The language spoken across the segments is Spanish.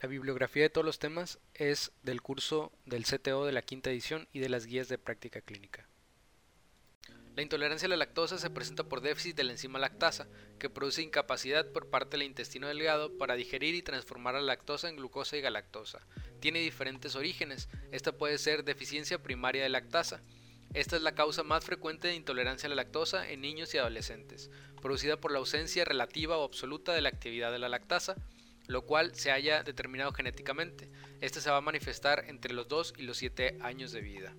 La bibliografía de todos los temas es del curso del CTO de la quinta edición y de las guías de práctica clínica. La intolerancia a la lactosa se presenta por déficit de la enzima lactasa, que produce incapacidad por parte del intestino delgado para digerir y transformar la lactosa en glucosa y galactosa. Tiene diferentes orígenes. Esta puede ser deficiencia primaria de lactasa. Esta es la causa más frecuente de intolerancia a la lactosa en niños y adolescentes, producida por la ausencia relativa o absoluta de la actividad de la lactasa, lo cual se haya determinado genéticamente. Esta se va a manifestar entre los 2 y los 7 años de vida.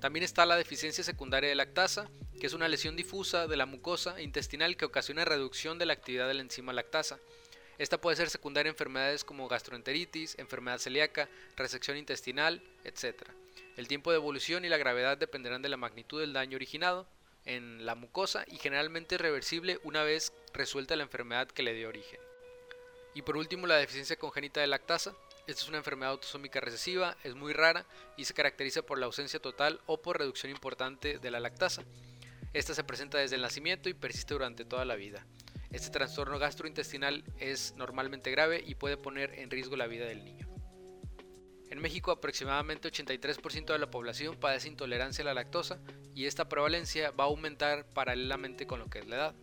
También está la deficiencia secundaria de lactasa, que es una lesión difusa de la mucosa intestinal que ocasiona reducción de la actividad de la enzima lactasa. Esta puede ser secundaria a enfermedades como gastroenteritis, enfermedad celíaca, resección intestinal, etc. El tiempo de evolución y la gravedad dependerán de la magnitud del daño originado en la mucosa y generalmente es reversible una vez resuelta la enfermedad que le dio origen. Y por último, la deficiencia congénita de lactasa. Esta es una enfermedad autosómica recesiva, es muy rara y se caracteriza por la ausencia total o por reducción importante de la lactasa. Esta se presenta desde el nacimiento y persiste durante toda la vida. Este trastorno gastrointestinal es normalmente grave y puede poner en riesgo la vida del niño. En México aproximadamente 83% de la población padece intolerancia a la lactosa y esta prevalencia va a aumentar paralelamente con lo que es la edad.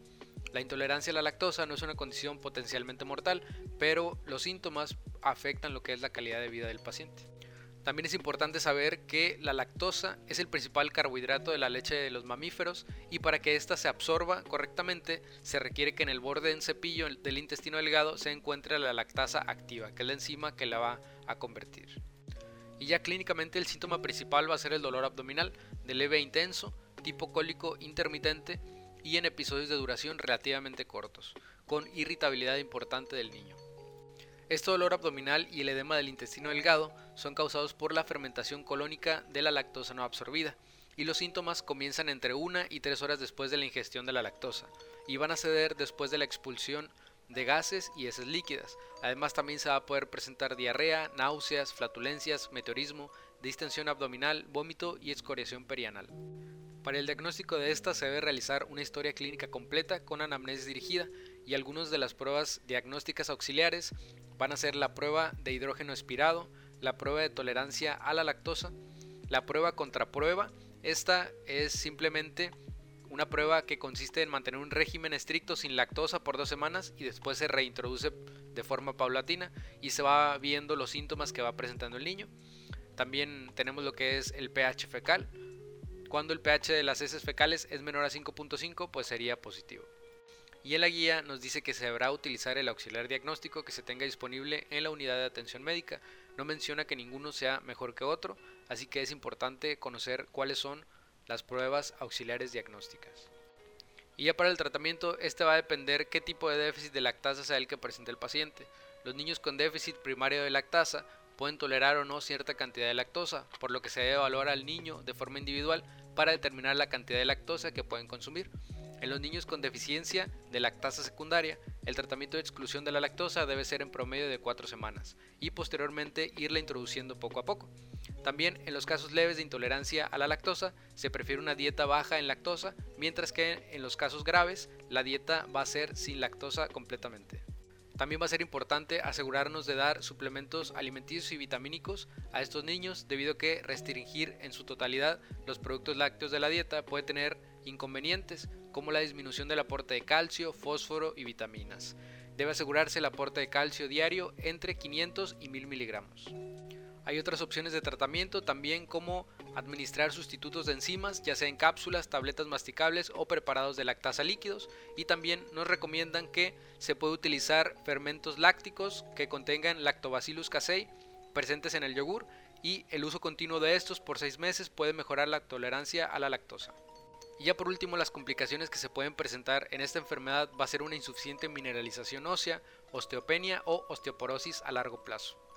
La intolerancia a la lactosa no es una condición potencialmente mortal, pero los síntomas afectan lo que es la calidad de vida del paciente. También es importante saber que la lactosa es el principal carbohidrato de la leche de los mamíferos y para que ésta se absorba correctamente se requiere que en el borde del cepillo del intestino delgado se encuentre la lactasa activa, que es la enzima que la va a convertir. Y ya clínicamente el síntoma principal va a ser el dolor abdominal de leve e intenso, tipo cólico intermitente y en episodios de duración relativamente cortos, con irritabilidad importante del niño. Este dolor abdominal y el edema del intestino delgado son causados por la fermentación colónica de la lactosa no absorbida, y los síntomas comienzan entre una y tres horas después de la ingestión de la lactosa, y van a ceder después de la expulsión de gases y heces líquidas. Además también se va a poder presentar diarrea, náuseas, flatulencias, meteorismo, distensión abdominal, vómito y excoriación perianal. Para el diagnóstico de esta se debe realizar una historia clínica completa con anamnesis dirigida y algunas de las pruebas diagnósticas auxiliares van a ser la prueba de hidrógeno expirado, la prueba de tolerancia a la lactosa, la prueba contra prueba. Esta es simplemente una prueba que consiste en mantener un régimen estricto sin lactosa por dos semanas y después se reintroduce de forma paulatina y se va viendo los síntomas que va presentando el niño. También tenemos lo que es el pH fecal, cuando el pH de las heces fecales es menor a 5.5, pues sería positivo. Y en la guía nos dice que se deberá utilizar el auxiliar diagnóstico que se tenga disponible en la unidad de atención médica. No menciona que ninguno sea mejor que otro, así que es importante conocer cuáles son las pruebas auxiliares diagnósticas. Y ya para el tratamiento, este va a depender qué tipo de déficit de lactasa sea el que presente el paciente. Los niños con déficit primario de lactasa pueden tolerar o no cierta cantidad de lactosa, por lo que se debe evaluar al niño de forma individual para determinar la cantidad de lactosa que pueden consumir. En los niños con deficiencia de lactasa secundaria, el tratamiento de exclusión de la lactosa debe ser en promedio de 4 semanas y posteriormente irla introduciendo poco a poco. También en los casos leves de intolerancia a la lactosa se prefiere una dieta baja en lactosa, mientras que en los casos graves la dieta va a ser sin lactosa completamente. También va a ser importante asegurarnos de dar suplementos alimenticios y vitamínicos a estos niños debido a que restringir en su totalidad los productos lácteos de la dieta puede tener inconvenientes como la disminución del aporte de calcio, fósforo y vitaminas. Debe asegurarse el aporte de calcio diario entre 500 y 1000 miligramos. Hay otras opciones de tratamiento también como administrar sustitutos de enzimas, ya sea en cápsulas, tabletas masticables o preparados de lactasa líquidos. Y también nos recomiendan que se puede utilizar fermentos lácticos que contengan lactobacillus casei presentes en el yogur y el uso continuo de estos por 6 meses puede mejorar la tolerancia a la lactosa. Y ya por último, las complicaciones que se pueden presentar en esta enfermedad va a ser una insuficiente mineralización ósea, osteopenia o osteoporosis a largo plazo.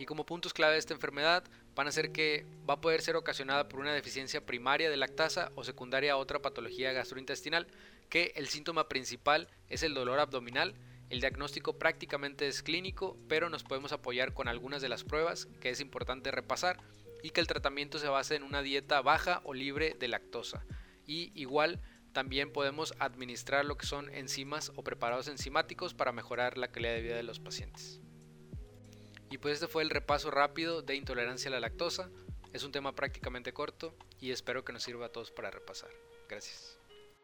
Y como puntos clave de esta enfermedad van a ser que va a poder ser ocasionada por una deficiencia primaria de lactasa o secundaria a otra patología gastrointestinal, que el síntoma principal es el dolor abdominal. El diagnóstico prácticamente es clínico, pero nos podemos apoyar con algunas de las pruebas que es importante repasar y que el tratamiento se basa en una dieta baja o libre de lactosa. Y igual también podemos administrar lo que son enzimas o preparados enzimáticos para mejorar la calidad de vida de los pacientes. Y pues este fue el repaso rápido de intolerancia a la lactosa. Es un tema prácticamente corto y espero que nos sirva a todos para repasar. Gracias.